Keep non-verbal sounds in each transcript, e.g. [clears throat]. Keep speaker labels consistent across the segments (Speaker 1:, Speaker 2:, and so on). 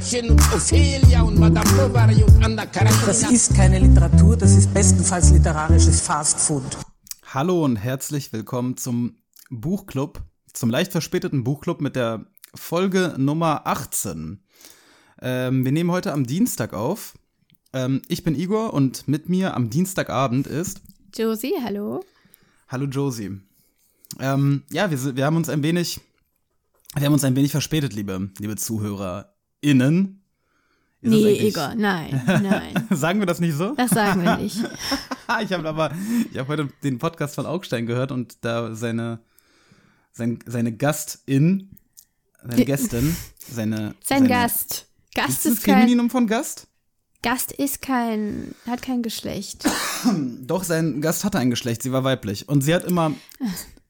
Speaker 1: Gretchen und Ophelia und Madame Bovary und Anna Karenina.
Speaker 2: Das ist keine Literatur, das ist bestenfalls literarisches Fastfood.
Speaker 3: Hallo und herzlich willkommen zum Buchclub, zum leicht verspäteten Buchclub mit der Folge Nummer 18. Ähm, wir nehmen heute am Dienstag auf. Ähm, ich bin Igor und mit mir am Dienstagabend ist
Speaker 4: Josie, hallo.
Speaker 3: Hallo Josie. Ähm, ja, wir, wir haben uns ein wenig, wir haben uns ein wenig verspätet, liebe, liebe ZuhörerInnen. Ist das
Speaker 4: Nee, Igor, nein, nein. [laughs]
Speaker 3: Sagen wir das nicht so?
Speaker 4: Das sagen wir nicht. [laughs]
Speaker 3: ich habe aber, ich habe heute den Podcast von Augstein gehört und da seine, sein, seine Gastin, seine Gästin, seine.
Speaker 4: Sein
Speaker 3: seine,
Speaker 4: Gast. Gast
Speaker 3: Ist das
Speaker 4: ist kein,
Speaker 3: Femininum von Gast?
Speaker 4: Gast ist kein, hat kein Geschlecht. [clears throat]
Speaker 3: Doch, sein Gast hatte ein Geschlecht, sie war weiblich. Und sie hat immer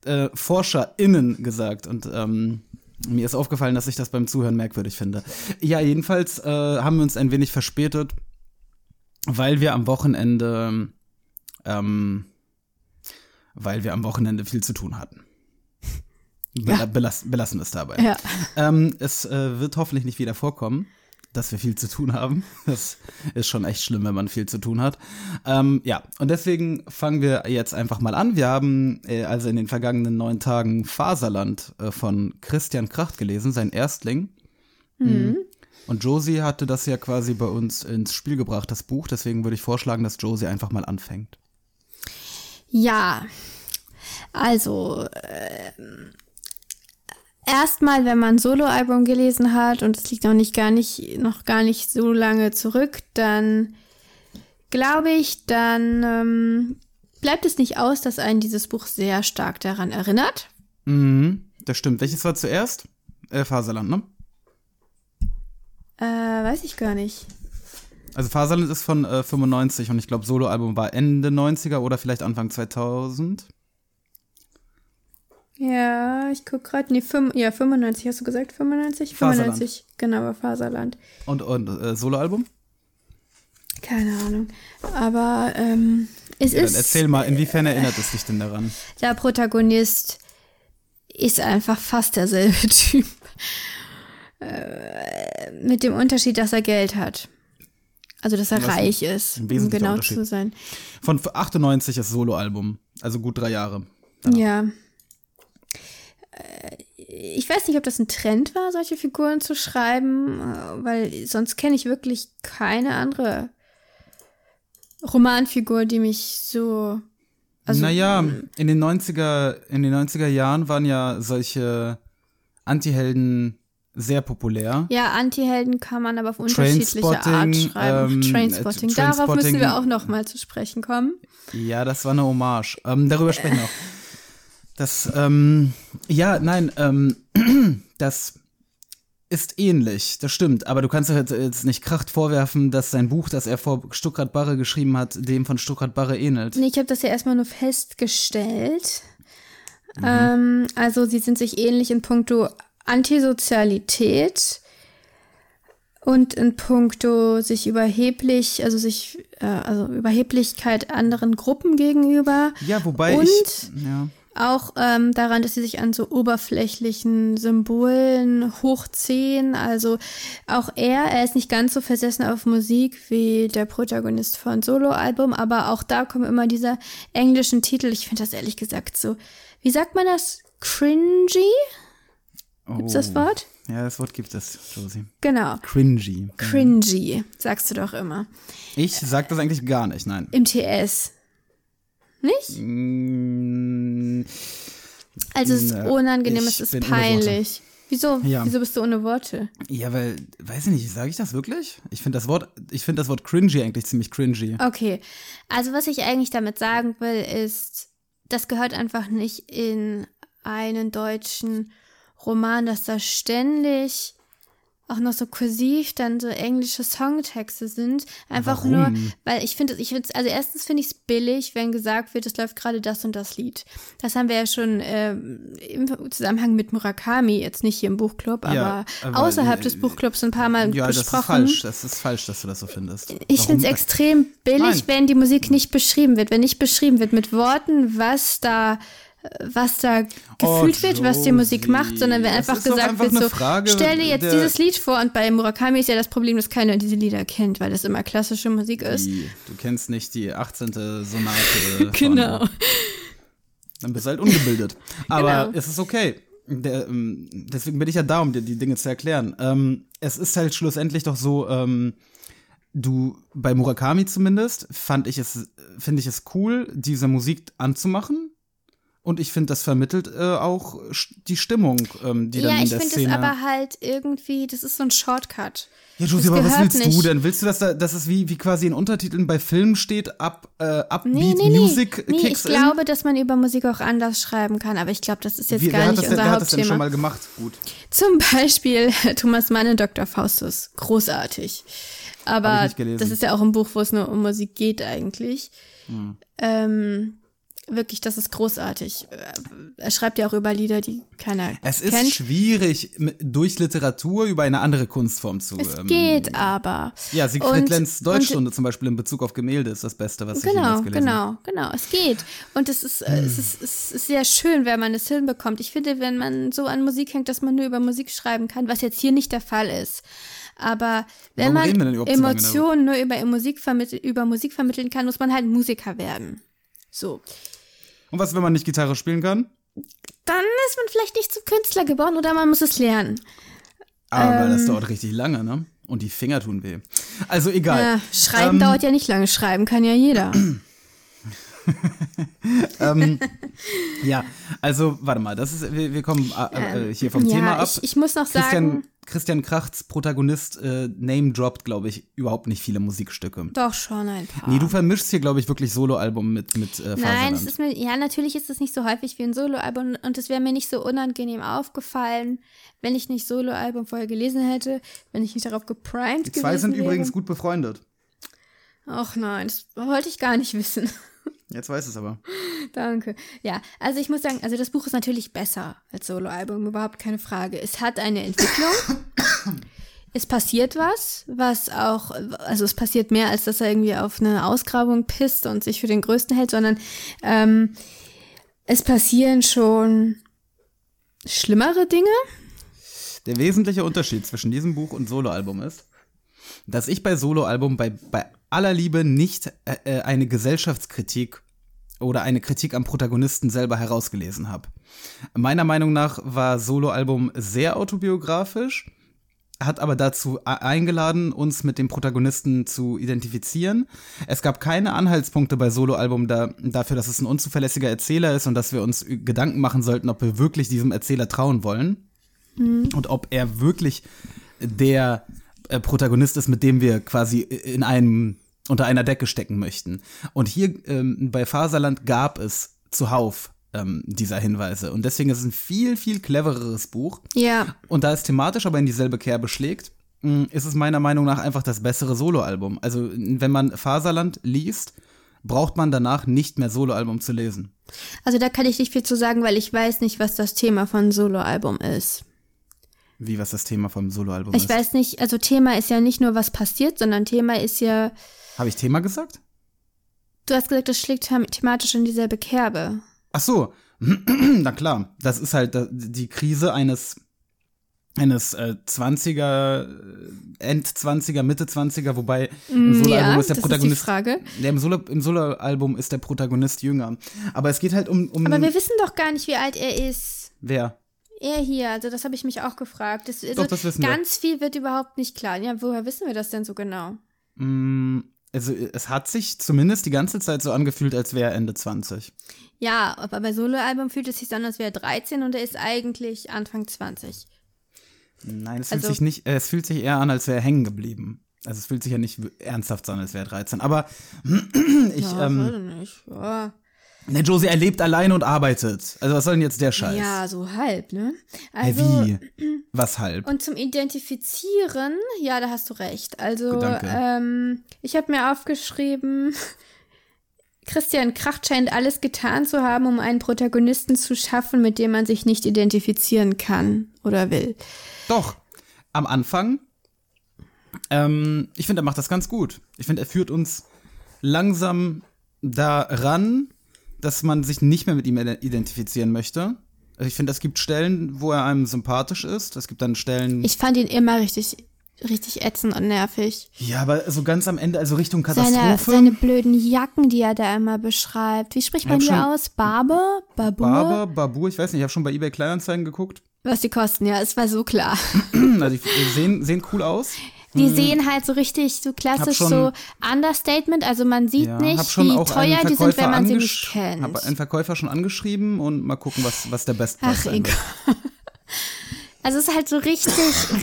Speaker 3: äh, ForscherInnen gesagt. Und ähm, mir ist aufgefallen, dass ich das beim Zuhören merkwürdig finde. Ja, jedenfalls äh, haben wir uns ein wenig verspätet, weil wir am Wochenende, ähm, weil wir am Wochenende viel zu tun hatten. Be
Speaker 4: Ja.
Speaker 3: belas belassen wir es dabei.
Speaker 4: Ja.
Speaker 3: Ähm, es äh, wird hoffentlich nicht wieder vorkommen, dass wir viel zu tun haben. [laughs] Das ist schon echt schlimm, wenn man viel zu tun hat. Ähm, ja, und deswegen fangen wir jetzt einfach mal an. Wir haben äh, also in den vergangenen neun Tagen Faserland äh, von Christian Kracht gelesen, sein Erstling. Mhm. Und Josie hatte das ja quasi bei uns ins Spiel gebracht, das Buch. Deswegen würde ich vorschlagen, dass Josie einfach mal anfängt.
Speaker 4: Ja, also ähm, erstmal, wenn man ein Soloalbum gelesen hat und es liegt noch nicht gar nicht noch gar nicht so lange zurück, dann glaube ich, dann ähm, bleibt es nicht aus, dass einen dieses Buch sehr stark daran erinnert.
Speaker 3: Mhm, das stimmt. Welches war zuerst? Äh, Faserland, ne?
Speaker 4: Äh, weiß ich gar nicht.
Speaker 3: Also Faserland ist von äh, 95 und ich glaube, Soloalbum war Ende 90er oder vielleicht Anfang 2000.
Speaker 4: Ja, ich guck gerade. Nee, fünf, ja, 95, hast du gesagt? 95?
Speaker 3: Faserland.
Speaker 4: 95, genau, war Faserland.
Speaker 3: Und, und äh, Soloalbum?
Speaker 4: Keine Ahnung. Aber ähm, es
Speaker 3: Ja,
Speaker 4: ist.
Speaker 3: erzähl mal, inwiefern erinnert es dich denn daran?
Speaker 4: Der Protagonist ist einfach fast derselbe [laughs] Typ. Äh, mit dem Unterschied, dass er Geld hat. Also, dass er reich ist,
Speaker 3: ein
Speaker 4: um genau zu sein.
Speaker 3: Von 98 ist Soloalbum, also gut drei Jahre.
Speaker 4: Ja. Äh, Ich weiß nicht, ob das ein Trend war, solche Figuren zu schreiben, äh, weil sonst kenne ich wirklich keine andere Romanfigur, die mich so. Also,
Speaker 3: naja, in den 90er, in den 90er Jahren waren ja solche Antihelden sehr populär.
Speaker 4: Ja, Antihelden kann man aber auf unterschiedliche Art
Speaker 3: Trainspotting,
Speaker 4: schreiben.
Speaker 3: ähm,
Speaker 4: Trainspotting.
Speaker 3: äh,
Speaker 4: Darauf
Speaker 3: Trainspotting-
Speaker 4: müssen wir auch noch mal zu sprechen kommen.
Speaker 3: Ja, das war eine Hommage. Ähm, darüber sprechen wir auch. [laughs] Das, ähm, ja, nein, ähm, [clears throat] das ist ähnlich, das stimmt. Aber du kannst jetzt- nicht Kracht vorwerfen, dass sein Buch, das er vor Stuckrad Barre geschrieben hat, dem von Stuckrad Barre ähnelt.
Speaker 4: Nee, ich habe das ja erstmal nur festgestellt.
Speaker 3: Mhm.
Speaker 4: Ähm, also sie sind sich ähnlich in puncto Antisozialität und in puncto sich überheblich, also sich, äh, also Überheblichkeit anderen Gruppen gegenüber.
Speaker 3: Ja, wobei
Speaker 4: Und
Speaker 3: ich. Ja.
Speaker 4: Auch ähm, daran, dass sie sich an so oberflächlichen Symbolen hochziehen. Also auch er, er ist nicht ganz so versessen auf Musik wie der Protagonist von Soloalbum, aber auch da kommen immer diese englischen Titel. Ich finde das ehrlich gesagt so, wie sagt man das? Cringy? Gibt's das
Speaker 3: Oh.
Speaker 4: Wort?
Speaker 3: Ja, das Wort gibt es, Josie.
Speaker 4: Genau.
Speaker 3: Cringy.
Speaker 4: Cringy, sagst du doch immer.
Speaker 3: Ich sag das eigentlich gar nicht, nein.
Speaker 4: Im TS. Nicht?
Speaker 3: Mm,
Speaker 4: Also es ist unangenehm, es ist peinlich. Wieso?
Speaker 3: Ja.
Speaker 4: Wieso bist du ohne Worte?
Speaker 3: Ja, weil, weiß ich nicht, sage ich das wirklich? Ich finde das Wort, ich finde das Wort cringy eigentlich ziemlich cringy.
Speaker 4: Okay, also was ich eigentlich damit sagen will, ist, das gehört einfach nicht in einen deutschen Roman, dass da ständig auch noch so kursiv dann so englische Songtexte sind. Einfach
Speaker 3: Warum?
Speaker 4: nur, weil ich finde, ich find's, also erstens finde ich es billig, wenn gesagt wird, es läuft gerade das und das Lied. Das haben wir ja schon ähm, im Zusammenhang mit Murakami, jetzt nicht hier im Buchclub, aber,
Speaker 3: Ja, aber,
Speaker 4: außerhalb
Speaker 3: äh,
Speaker 4: des Buchclubs ein paar Mal
Speaker 3: Ja, das ist
Speaker 4: besprochen.
Speaker 3: falsch. Das ist falsch, dass du das so findest.
Speaker 4: Ich finde es extrem billig,
Speaker 3: Nein.
Speaker 4: wenn die Musik nicht beschrieben wird. Wenn nicht beschrieben wird mit Worten, was da was da gefühlt
Speaker 3: Oh,
Speaker 4: wird, was die Musik macht, sondern wenn einfach gesagt
Speaker 3: einfach
Speaker 4: wird, so,
Speaker 3: Frage
Speaker 4: stell dir jetzt dieses Lied vor und bei Murakami ist ja das Problem, dass keiner diese Lieder kennt, weil das immer klassische Musik ist.
Speaker 3: Die, du kennst nicht die 18. Sonate. [laughs]
Speaker 4: Genau.
Speaker 3: Von, dann bist du halt ungebildet. [laughs] Aber
Speaker 4: Genau.
Speaker 3: es ist okay. Der, ähm, deswegen bin ich ja da, um dir die Dinge zu erklären. Ähm, es ist halt schlussendlich doch so, ähm, du, bei Murakami zumindest, fand ich es, finde ich es cool, diese Musik anzumachen. Und ich finde, das vermittelt äh, auch die Stimmung, ähm, die dann
Speaker 4: Ja,
Speaker 3: in
Speaker 4: ich
Speaker 3: der
Speaker 4: finde es
Speaker 3: Szene.
Speaker 4: aber halt irgendwie, das ist so ein Shortcut.
Speaker 3: Ja, Josie, aber was willst du
Speaker 4: nicht.
Speaker 3: denn? Willst du, dass, da, dass es wie, wie quasi in Untertiteln bei Filmen steht, up, äh, Upbeat
Speaker 4: Nee, nee, nee.
Speaker 3: Music
Speaker 4: nee
Speaker 3: kicks
Speaker 4: ich glaube, dass man über Musik auch anders schreiben kann, aber ich glaube, das ist
Speaker 3: in?
Speaker 4: jetzt
Speaker 3: Wie,
Speaker 4: gar nicht
Speaker 3: das,
Speaker 4: unser
Speaker 3: wer hat das denn
Speaker 4: Hauptthema.
Speaker 3: schon mal gemacht? Gut.
Speaker 4: Zum Beispiel [laughs] Thomas Mann in Dr. Faustus. Großartig. Aber
Speaker 3: ich
Speaker 4: das ist ja auch ein Buch, wo es nur um Musik geht eigentlich.
Speaker 3: Hm.
Speaker 4: Ähm, wirklich, das ist großartig. Äh, Er schreibt ja auch über Lieder, die keiner
Speaker 3: Es ist
Speaker 4: kennt.
Speaker 3: schwierig, mit- durch Literatur über eine andere Kunstform zu.
Speaker 4: Es
Speaker 3: ähm,
Speaker 4: geht aber.
Speaker 3: Ja, Siegfried
Speaker 4: Und-
Speaker 3: Lenz Deutschstunde zum Beispiel in Bezug auf Gemälde ist das Beste, was ich
Speaker 4: Genau,
Speaker 3: jemals gelesen habe.
Speaker 4: genau, genau. Es geht. Und es ist, äh, es, ist, es ist sehr schön, wenn man es hinbekommt. Ich finde, wenn man so an Musik hängt, dass man nur über Musik schreiben kann, was jetzt hier nicht der Fall ist. Aber wenn
Speaker 3: Warum
Speaker 4: man Emotionen nur über Musik, über Musik vermitteln kann, muss man halt Musiker werden. So.
Speaker 3: Und was, wenn man nicht Gitarre spielen kann?
Speaker 4: Dann ist man vielleicht nicht zum Künstler geboren oder man muss es lernen.
Speaker 3: Aber
Speaker 4: Ähm.
Speaker 3: das dauert richtig lange, ne? Und die Finger tun weh. Also egal.
Speaker 4: Ja, schreiben
Speaker 3: Ähm,
Speaker 4: dauert ja nicht lange, schreiben kann ja jeder. [clears throat]
Speaker 3: Ja, also warte mal, das ist, wir, wir kommen äh, äh, hier vom
Speaker 4: ja,
Speaker 3: Thema ab.
Speaker 4: Ich, ich muss noch
Speaker 3: Christian,
Speaker 4: sagen,
Speaker 3: Christian Krachts Protagonist äh, name droppt, glaube ich, überhaupt nicht viele Musikstücke.
Speaker 4: doch schon ein paar.
Speaker 3: Nee, du vermischst hier, glaube ich, wirklich Soloalbum mit, mit äh,
Speaker 4: Nein, es ist mir, ja, natürlich ist es nicht so häufig wie ein Soloalbum und es wäre mir nicht so unangenehm aufgefallen, wenn ich nicht Soloalbum vorher gelesen hätte, wenn ich nicht darauf geprimed
Speaker 3: Die
Speaker 4: gewesen
Speaker 3: zwei sind
Speaker 4: wäre.
Speaker 3: übrigens gut befreundet.
Speaker 4: Ach nein, das wollte ich gar nicht wissen.
Speaker 3: Jetzt weiß es aber.
Speaker 4: Danke. Ja, also ich muss sagen, also das Buch ist natürlich besser als Soloalbum, überhaupt keine Frage. Es hat eine Entwicklung. [coughs] es passiert was, was auch, also es passiert mehr, als dass er irgendwie auf eine Ausgrabung pisst und sich für den Größten hält, sondern ähm, es passieren schon schlimmere Dinge.
Speaker 3: Der wesentliche Unterschied zwischen diesem Buch und Soloalbum ist, dass ich bei Soloalbum bei, bei aller Liebe nicht äh, äh, eine Gesellschaftskritik oder eine Kritik am Protagonisten selber herausgelesen habe. Meiner Meinung nach war Soloalbum sehr autobiografisch, hat aber dazu e- eingeladen, uns mit dem Protagonisten zu identifizieren. Es gab keine Anhaltspunkte bei Soloalbum da, dafür, dass es ein unzuverlässiger Erzähler ist und dass wir uns Gedanken machen sollten, ob wir wirklich diesem Erzähler trauen wollen und ob er wirklich der äh, Protagonist ist, mit dem wir quasi in einem unter einer Decke stecken möchten. Und hier ähm, bei Faserland gab es zuhauf ähm, dieser Hinweise und deswegen ist es ein viel viel clevereres Buch.
Speaker 4: Ja,
Speaker 3: Und da es thematisch aber in dieselbe Kerbe schlägt, mh, ist es meiner Meinung nach einfach das bessere Soloalbum. Also wenn man Faserland liest, braucht man danach nicht mehr Soloalbum zu lesen.
Speaker 4: also da kann ich nicht viel zu sagen, weil ich weiß nicht, was das Thema von Soloalbum ist.
Speaker 3: Wie was das Thema vom Soloalbum
Speaker 4: Ich
Speaker 3: ist.
Speaker 4: weiß nicht, also Thema ist ja nicht nur, was passiert, sondern Thema ist ja,
Speaker 3: Habe ich Thema gesagt?
Speaker 4: du hast gesagt, das schlägt them- thematisch in dieselbe Kerbe.
Speaker 3: Ach so, [clears throat] na klar, das ist halt die Krise eines eines äh, 20er, äh, End 20er, Mitte 20er, wobei im Soloalbum
Speaker 4: Mm, ja,
Speaker 3: ist der
Speaker 4: das ist die
Speaker 3: Protagonist.
Speaker 4: Frage.
Speaker 3: Ja, im Solo- Soloalbum ist der Protagonist jünger. Aber es geht halt um, um
Speaker 4: Aber wir wissen doch gar nicht, wie alt er ist.
Speaker 3: wer?
Speaker 4: Er hier, also das habe ich mich auch gefragt. Das, also
Speaker 3: Doch, das wissen wir.
Speaker 4: ganz viel wird überhaupt nicht klar. Ja, woher wissen wir das denn so genau?
Speaker 3: Mm, Also es hat sich zumindest die ganze Zeit so angefühlt, als wäre er Ende 20.
Speaker 4: Ja, aber bei Soloalbum fühlt es sich so an, als wäre er 13 und er ist eigentlich Anfang 20.
Speaker 3: Nein, es fühlt
Speaker 4: Also-
Speaker 3: sich nicht, äh, es fühlt sich eher an, als wäre er hängen geblieben. Also es fühlt sich ja nicht ernsthaft an, als wäre er 13. Aber [clears throat] ich,
Speaker 4: Ja,
Speaker 3: ähm,
Speaker 4: nicht. Ja.
Speaker 3: Ne, Josie, er lebt alleine und arbeitet. Also was soll denn jetzt der Scheiß?
Speaker 4: Ja, so halb, ne? Also,
Speaker 3: wie? [clears throat] Was halb?
Speaker 4: Und zum Identifizieren, ja, da hast du recht. Also,
Speaker 3: danke.
Speaker 4: ähm, ich habe mir aufgeschrieben, [laughs] Christian Kracht scheint alles getan zu haben, um einen Protagonisten zu schaffen, mit dem man sich nicht identifizieren kann oder will.
Speaker 3: Doch, am Anfang. Ähm, ich finde, er macht das ganz gut. Ich finde, er führt uns langsam daran, dass man sich nicht mehr mit ihm identifizieren möchte. Also ich finde, es gibt Stellen, wo er einem sympathisch ist. Es gibt dann Stellen.
Speaker 4: Ich fand ihn immer richtig, richtig ätzend und nervig.
Speaker 3: ja, aber so ganz am Ende, also Richtung
Speaker 4: Seine,
Speaker 3: Katastrophe.
Speaker 4: seine blöden Jacken, die er da immer beschreibt. Wie spricht man die aus? Barber? Babur?
Speaker 3: Barber, Babur, ich weiß nicht, ich habe schon bei eBay Kleinanzeigen geguckt.
Speaker 4: Was die kosten, ja, es war so klar. [clears throat]
Speaker 3: Also die sehen, sehen cool aus.
Speaker 4: Die sehen halt so richtig, so klassisch
Speaker 3: schon-
Speaker 4: so Understatement. Also man sieht
Speaker 3: Ja,
Speaker 4: nicht, wie teuer die sind, wenn man sie nicht kennt.
Speaker 3: Hab einen Verkäufer schon angeschrieben und mal gucken, was, was der Bestpreis
Speaker 4: Ach,
Speaker 3: sein
Speaker 4: egal.
Speaker 3: wird. [laughs]
Speaker 4: Also es ist halt so richtig,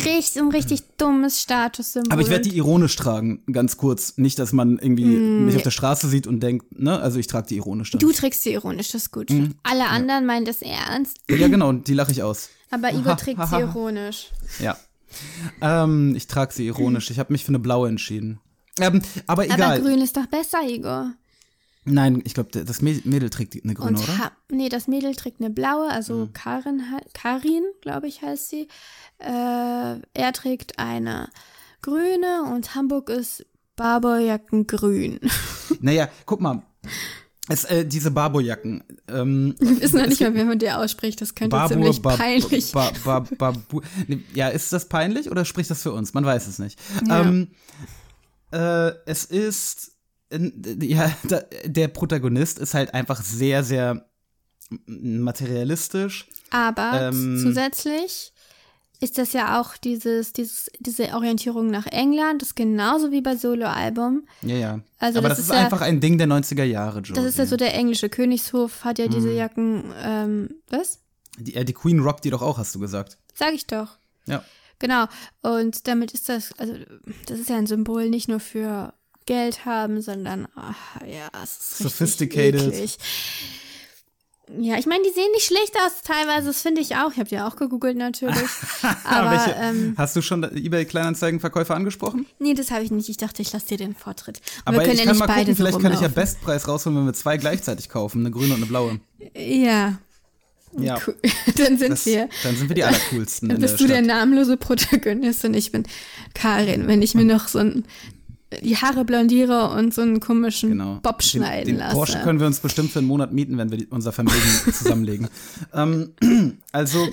Speaker 4: richtig, ein richtig dummes Statussymbol.
Speaker 3: Aber ich werde die ironisch tragen, ganz kurz. Nicht, dass man irgendwie mich auf der Straße sieht und denkt, ne, also ich trage die ironisch dann.
Speaker 4: Du trägst sie ironisch, das ist gut.
Speaker 3: Mhm.
Speaker 4: Alle anderen meinen das ernst,
Speaker 3: Ja, genau, die lache ich aus.
Speaker 4: aber Igor trägt sie ironisch.
Speaker 3: Ja. Ähm, ich trage sie ironisch. Ich habe mich für eine blaue entschieden. Ähm, aber
Speaker 4: Aber
Speaker 3: egal.
Speaker 4: grün ist doch besser, Igor.
Speaker 3: Nein, ich glaube, das Mäd- Mädel trägt eine grüne,
Speaker 4: Und
Speaker 3: oder?
Speaker 4: nee, das Mädel trägt eine blaue, also
Speaker 3: Mhm.
Speaker 4: Karin, Karin, glaube ich, heißt sie. Äh, er trägt eine grüne und Hamburg ist Barberjackengrün. [laughs]
Speaker 3: Naja, guck mal. Es, äh, diese Barbo-Jacken. Ähm, [laughs]
Speaker 4: Wir wissen noch nicht mal, wie man der ausspricht. Das könnte
Speaker 3: Babur,
Speaker 4: ziemlich
Speaker 3: Bab-
Speaker 4: peinlich.
Speaker 3: Ba, [laughs] ba, Babu- Nee, ja, ist das peinlich oder spricht das für uns? Man weiß es nicht.
Speaker 4: Ja.
Speaker 3: Ähm, äh, es ist, ja, [laughs] da, der Protagonist ist halt einfach sehr, sehr materialistisch.
Speaker 4: Aber
Speaker 3: Ähm,
Speaker 4: zusätzlich ist das ja auch dieses, dieses, diese Orientierung nach England, das ist genauso wie bei Soloalbum.
Speaker 3: Ja, ja.
Speaker 4: Also
Speaker 3: Aber
Speaker 4: das
Speaker 3: das,
Speaker 4: ist
Speaker 3: ist
Speaker 4: ja-
Speaker 3: einfach ein Ding der 90er Jahre, Joe.
Speaker 4: Das ist ja so der englische Königshof, hat ja
Speaker 3: Mhm.
Speaker 4: diese Jacken, ähm, was?
Speaker 3: Die, äh, die Queen rockt die doch auch, hast du gesagt.
Speaker 4: Sag ich doch.
Speaker 3: Ja.
Speaker 4: Genau. Und damit ist das, also das ist ja ein Symbol nicht nur für Geld haben, sondern ach, ja, es ist
Speaker 3: Sophisticated.
Speaker 4: Richtig eklig. Ja, ich meine, die sehen nicht schlecht aus teilweise, das finde ich auch. Ich habe die auch gegoogelt natürlich. [laughs] Aber
Speaker 3: Welche-
Speaker 4: ähm,
Speaker 3: Hast du schon eBay Kleinanzeigenverkäufer angesprochen?
Speaker 4: nee, das habe ich nicht. Ich dachte, ich lasse dir den Vortritt. Und
Speaker 3: Aber
Speaker 4: wir können
Speaker 3: ich
Speaker 4: ja
Speaker 3: kann
Speaker 4: nicht
Speaker 3: mal
Speaker 4: beide
Speaker 3: gucken,
Speaker 4: so
Speaker 3: vielleicht kann ich ja. Bestpreis rausholen, wenn wir zwei gleichzeitig kaufen, eine grüne und eine blaue.
Speaker 4: Ja,
Speaker 3: Ja.
Speaker 4: cool. [laughs] Dann sind
Speaker 3: Das,
Speaker 4: wir.
Speaker 3: dann sind wir die [laughs] allercoolsten.
Speaker 4: Dann
Speaker 3: in der
Speaker 4: bist du der
Speaker 3: Stadt.
Speaker 4: namenlose Protagonist und ich bin Karin, wenn ich mir noch so ein, die Haare blondiere und so einen komischen
Speaker 3: Genau.
Speaker 4: Bob schneiden
Speaker 3: den, den
Speaker 4: lasse.
Speaker 3: Porsche können wir uns bestimmt für einen Monat mieten, wenn wir die, unser Vermögen [laughs] zusammenlegen. ähm, [clears throat] also,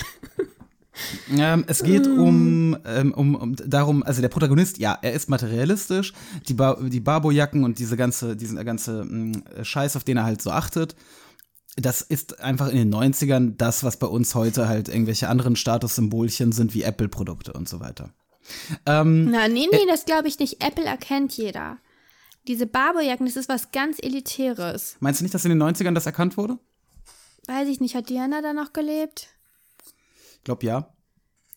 Speaker 3: ähm, es geht um, ähm, um, um darum, also der Protagonist, ja, er ist materialistisch, die, ba die Barbo-Jacken und diese ganze, diesen ganze mh, Scheiß, auf den er halt so achtet. Das ist einfach in den 90ern das, was bei uns heute halt irgendwelche anderen Statussymbolchen sind, wie Apple-Produkte und so weiter. Ähm,
Speaker 4: Na, nee, nee, das glaube ich nicht. Apple erkennt jeder. Diese Barberjacken, das ist was ganz Elitäres.
Speaker 3: meinst du nicht, dass in den 90ern das erkannt wurde?
Speaker 4: Weiß ich nicht, hat Diana da noch gelebt?
Speaker 3: Ich glaube ja.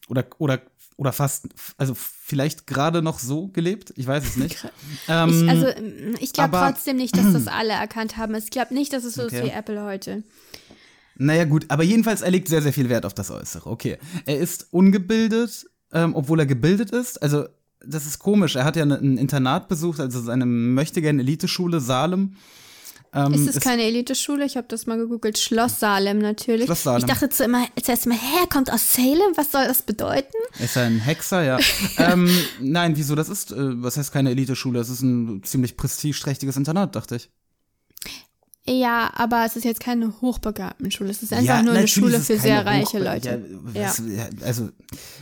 Speaker 3: Oder, oder, oder fast, also vielleicht gerade noch so gelebt, ich weiß es nicht. ähm,
Speaker 4: ich, also, ähm, ich glaube trotzdem nicht, dass das [clears throat] alle erkannt haben. Ich glaube nicht, dass es so ist
Speaker 3: Okay.
Speaker 4: wie Apple heute.
Speaker 3: naja, gut, aber jedenfalls, er legt sehr, sehr viel Wert auf das Äußere. Okay. Er ist ungebildet, ähm, obwohl er gebildet ist. Also, das ist komisch. Er hat ja ein Internat besucht, also seine möchtegern Eliteschule Salem. Ähm,
Speaker 4: Ist es keine Eliteschule? Ich habe das mal gegoogelt. Schloss Salem natürlich.
Speaker 3: Schloss Salem.
Speaker 4: Ich dachte zu immer, zuerst mal, hä, er kommt aus Salem? Was soll das bedeuten?
Speaker 3: Ist er ein Hexer, ja. [laughs] ähm, nein, wieso? Das ist, äh, was heißt keine Eliteschule? Das ist ein ziemlich prestigeträchtiges Internat, dachte ich.
Speaker 4: Ja, aber es ist jetzt keine Hochbegabtenschule. Es ist einfach
Speaker 3: Ja,
Speaker 4: nur eine Schule für sehr reiche Leute.
Speaker 3: Ja, ja, also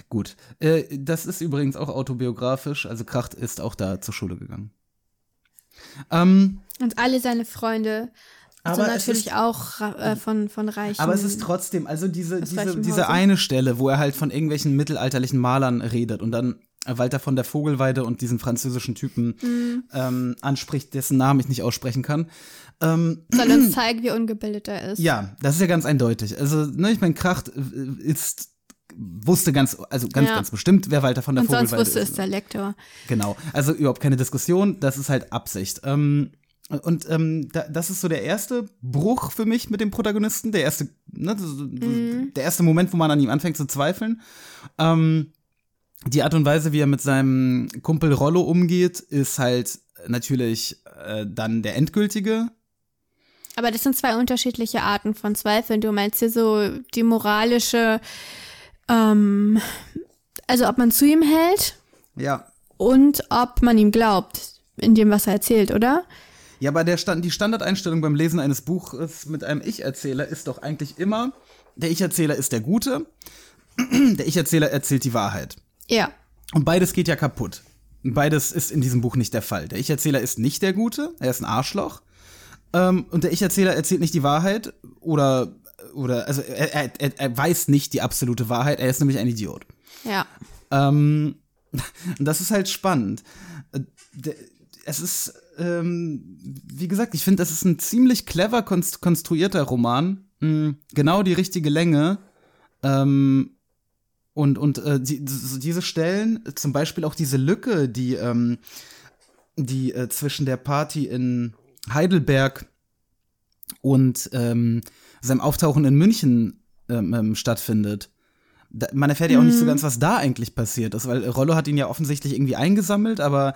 Speaker 3: gut. Äh, das ist übrigens auch autobiografisch. Also Kracht ist auch da zur Schule gegangen. Ähm,
Speaker 4: Und alle seine Freunde sind
Speaker 3: Aber
Speaker 4: natürlich
Speaker 3: ist-
Speaker 4: auch äh, von, von reichen.
Speaker 3: aber es ist trotzdem, also diese, diese, diese eine Stelle, wo er halt von irgendwelchen mittelalterlichen Malern redet und dann Walter von der Vogelweide und diesen französischen Typen
Speaker 4: Mhm.
Speaker 3: ähm, anspricht, dessen Namen ich nicht aussprechen kann. Ähm,
Speaker 4: soll uns [clears throat] zeigen, wie ungebildet er ist.
Speaker 3: Ja, das ist ja ganz eindeutig. Also, ne, ich meine, Kracht äh, ist wusste ganz, also ganz,
Speaker 4: Ja.
Speaker 3: ganz bestimmt, wer Walter von der
Speaker 4: Und sonst
Speaker 3: Vogelweide
Speaker 4: wusste
Speaker 3: ist.
Speaker 4: es der Lektor.
Speaker 3: Genau. Also überhaupt keine Diskussion, das ist halt Absicht. Ähm, Und ähm, da, das ist so der erste Bruch für mich mit dem Protagonisten, der erste, ne, so- der erste Moment, wo man an ihm anfängt zu zweifeln. Ähm, die Art und Weise, wie er mit seinem Kumpel Rollo umgeht, ist halt natürlich äh, dann der endgültige.
Speaker 4: Aber das sind zwei unterschiedliche Arten von Zweifeln. Du meinst hier so die moralische, ähm, also ob man zu ihm hält
Speaker 3: Ja.
Speaker 4: und ob man ihm glaubt in dem, was er erzählt, oder?
Speaker 3: Ja, aber der Stand, die Standardeinstellung beim Lesen eines Buches mit einem Ich-Erzähler ist doch eigentlich immer, der Ich-Erzähler ist der Gute, [clears throat] der Ich-Erzähler erzählt die Wahrheit.
Speaker 4: Ja.
Speaker 3: Und beides geht ja kaputt. Und Beides ist in diesem Buch nicht der Fall. Der Ich-Erzähler ist nicht der Gute, er ist ein Arschloch. Ähm, und der Ich-Erzähler erzählt nicht die Wahrheit oder, oder also er, er, er, weiß nicht die absolute Wahrheit, er ist nämlich ein Idiot.
Speaker 4: Ja.
Speaker 3: Ähm, [laughs] und das ist halt spannend. Äh, Es ist, ähm, wie gesagt, ich finde, das ist ein ziemlich clever konst konstruierter Roman. Mm, Genau die richtige Länge. Ähm, und und äh, die, diese Stellen, zum Beispiel auch diese Lücke, die, ähm, die äh, zwischen der Party in Heidelberg und ähm, seinem Auftauchen in München ähm, ähm, stattfindet da, man erfährt ja auch nicht so ganz, was da eigentlich passiert ist, weil Rollo hat ihn ja offensichtlich irgendwie eingesammelt, aber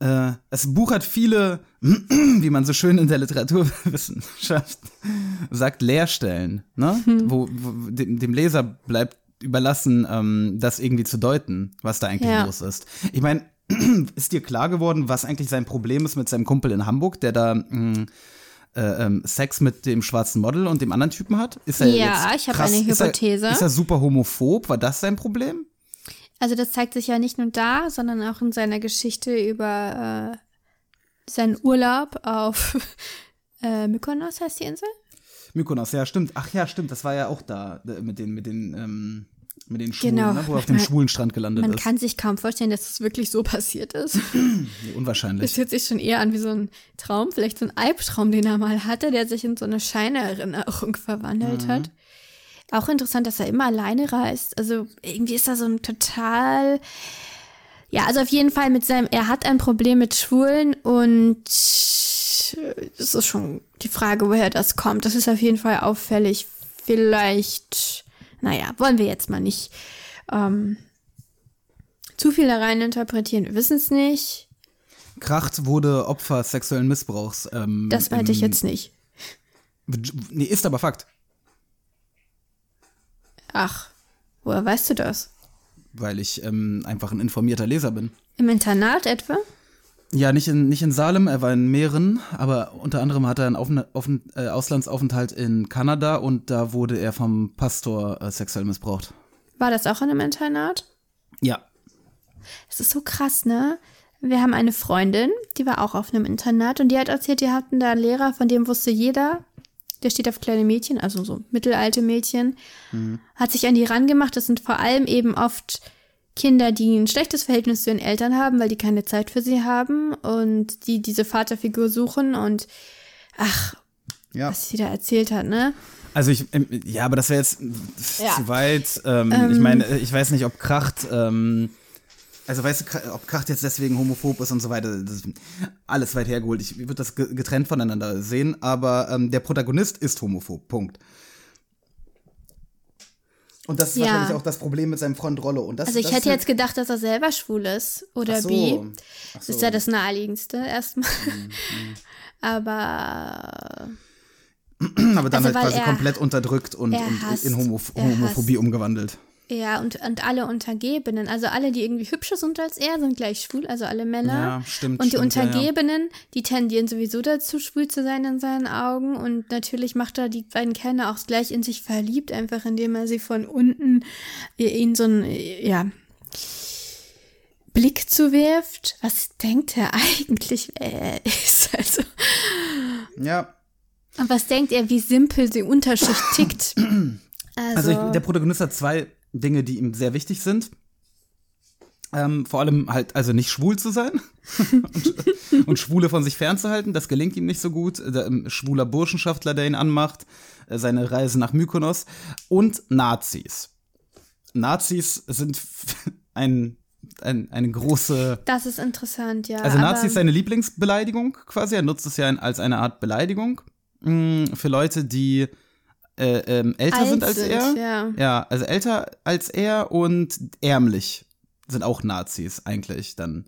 Speaker 3: äh, das Buch hat viele, [clears throat] wie man so schön in der Literaturwissenschaft [laughs] sagt, Leerstellen, ne? Wo, wo dem, dem Leser bleibt überlassen, ähm, das irgendwie zu deuten, was da eigentlich
Speaker 4: Ja.
Speaker 3: los ist. Ich meine, [clears throat] ist dir klar geworden, was eigentlich sein Problem ist mit seinem Kumpel in Hamburg, der da mh, äh, ähm, Sex mit dem schwarzen Model und dem anderen Typen hat? Ist er
Speaker 4: Ja,
Speaker 3: jetzt
Speaker 4: ich hab
Speaker 3: krass-
Speaker 4: eine
Speaker 3: ist er-
Speaker 4: Hypothese.
Speaker 3: Ist er super homophob? War das sein Problem?
Speaker 4: Also das zeigt sich ja nicht nur da, sondern auch in seiner Geschichte über äh, seinen Urlaub auf [laughs] äh, Mykonos heißt die Insel?
Speaker 3: Mykonos, ja, stimmt. Ach ja, stimmt. Das war ja auch da mit den, mit den, ähm, mit den Schwulen,
Speaker 4: Genau.
Speaker 3: ne, wo er auf dem
Speaker 4: Man-
Speaker 3: schwulen Strand gelandet
Speaker 4: Man
Speaker 3: ist.
Speaker 4: kann sich kaum vorstellen, dass es wirklich so passiert ist. [clears throat]
Speaker 3: Nee,
Speaker 4: Das
Speaker 3: unwahrscheinlich.
Speaker 4: hört sich schon eher an wie so ein Traum, vielleicht so ein Albtraum, den er mal hatte, der sich in so eine Scheinerinnerung verwandelt hat. Auch interessant, dass er immer alleine reist. Also irgendwie ist er so ein total. Ja, also auf jeden Fall mit seinem, er hat ein Problem mit Schwulen und es ist schon die Frage, woher das kommt. Das ist auf jeden Fall auffällig. Vielleicht, naja, wollen wir jetzt mal nicht ähm, zu viel da rein interpretieren. Wir wissen es nicht.
Speaker 3: Kracht wurde Opfer sexuellen Missbrauchs. Ähm,
Speaker 4: Das meinte ich jetzt nicht.
Speaker 3: Nee, ist aber Fakt.
Speaker 4: Ach, woher weißt du das?
Speaker 3: Weil ich ähm, einfach ein informierter Leser bin.
Speaker 4: Im Internat etwa?
Speaker 3: Ja, nicht in, nicht in Salem, er war in mehreren, aber unter anderem hat er einen Aufn Aufn äh, Auslandsaufenthalt in Kanada und da wurde er vom Pastor äh, sexuell missbraucht.
Speaker 4: War das auch in einem Internat?
Speaker 3: Ja.
Speaker 4: Es ist so krass, ne? Wir haben eine Freundin, die war auch auf einem Internat und die hat erzählt, die hatten da einen Lehrer, von dem wusste jeder, der steht auf kleine Mädchen, also so mittelalte Mädchen, hat sich an die rangemacht. Das sind vor allem eben oft Kinder, die ein schlechtes Verhältnis zu ihren Eltern haben, weil die keine Zeit für sie haben und die diese Vaterfigur suchen und ach,
Speaker 3: Ja.
Speaker 4: was sie da erzählt hat, ne?
Speaker 3: Also ich, ähm, ja, aber das wäre jetzt
Speaker 4: Ja.
Speaker 3: zu weit. Ähm, ich meine, ich weiß nicht, ob Kracht, ähm, also weißt du, ob Kracht jetzt deswegen homophob ist und so weiter, das ist alles weit hergeholt. Ich würde das ge- getrennt voneinander sehen, aber ähm, der Protagonist ist homophob, Punkt. Und das ist
Speaker 4: Ja.
Speaker 3: wahrscheinlich auch das Problem mit seinem Freund Rollo. Und das,
Speaker 4: Also ich
Speaker 3: das
Speaker 4: hätte jetzt gedacht, dass er selber schwul ist oder
Speaker 3: so.
Speaker 4: bi. Das
Speaker 3: so.
Speaker 4: ist ja das naheliegendste erstmal. Aber
Speaker 3: aber dann
Speaker 4: also
Speaker 3: halt quasi komplett unterdrückt und, und in Homoph Homophobie umgewandelt.
Speaker 4: Ja, und, und alle Untergebenen, also alle, die irgendwie hübscher sind als er, sind gleich schwul, also alle Männer.
Speaker 3: Ja, stimmt,
Speaker 4: Und die
Speaker 3: stimmt, ja, ja.
Speaker 4: Untergebenen, die tendieren sowieso dazu, schwul zu sein in seinen Augen. Und natürlich macht er die beiden Kerle auch gleich in sich verliebt, einfach indem er sie von unten ihnen so einen, ja, Blick zuwirft. Was denkt er [laughs] eigentlich, wer er ist? Also.
Speaker 3: Ja,
Speaker 4: Und was denkt er, wie simpel die Unterschicht tickt? Also,
Speaker 3: Also ich, der Protagonist hat zwei Dinge, die ihm sehr wichtig sind. Ähm, vor allem halt, also nicht schwul zu sein [laughs] und, und Schwule von sich fernzuhalten, das gelingt ihm nicht so gut. Der, ähm, schwuler Burschenschaftler, der ihn anmacht, äh, seine Reise nach Mykonos und Nazis. Nazis sind [laughs] ein ein, eine große.
Speaker 4: Das ist interessant, ja.
Speaker 3: Also Nazi
Speaker 4: aber-
Speaker 3: ist seine Lieblingsbeleidigung quasi. Er nutzt es ja als eine Art Beleidigung mh, für Leute, die äh, ähm, älter
Speaker 4: Alt
Speaker 3: sind als
Speaker 4: sind,
Speaker 3: er.
Speaker 4: ja.
Speaker 3: ja, also älter als er und ärmlich sind auch Nazis eigentlich dann.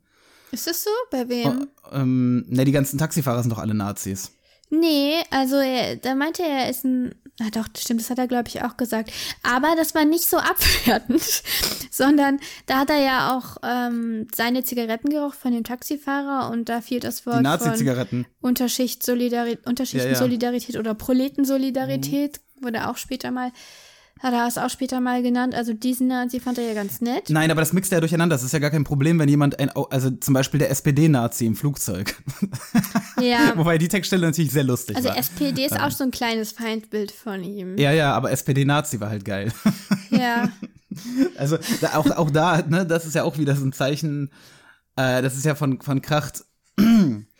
Speaker 4: Ist das so? Bei wem?
Speaker 3: Ähm, ne, die ganzen Taxifahrer sind doch alle Nazis.
Speaker 4: Nee, also er, da meinte er, er ist ein. Na doch, stimmt, das hat er, glaube ich, auch gesagt. Aber das war nicht so [laughs] abwertend, sondern da hat er ja auch ähm, seine Zigaretten geraucht von dem Taxifahrer und da fiel das Wort
Speaker 3: Nazi-Zigaretten.
Speaker 4: Unterschicht Solidarität, Unterschichtensolidarität oder Proletensolidarität wurde auch später mal, hat er es auch später mal genannt. Also diesen Nazi fand er ja ganz nett.
Speaker 3: Nein, aber das mixt er ja durcheinander. Das ist ja gar kein Problem, wenn jemand ein, also zum Beispiel der SPD-Nazi im Flugzeug. [laughs]
Speaker 4: Ja. [laughs]
Speaker 3: Wobei die Textstelle natürlich sehr lustig
Speaker 4: Also
Speaker 3: war.
Speaker 4: SPD ist auch so ein kleines Feindbild von ihm.
Speaker 3: ja, ja, aber SPD-Nazi war halt geil. [laughs]
Speaker 4: Ja.
Speaker 3: Also da, auch, auch da, ne, das ist ja auch wieder so ein Zeichen, äh, das ist ja von, von Kracht. [clears throat]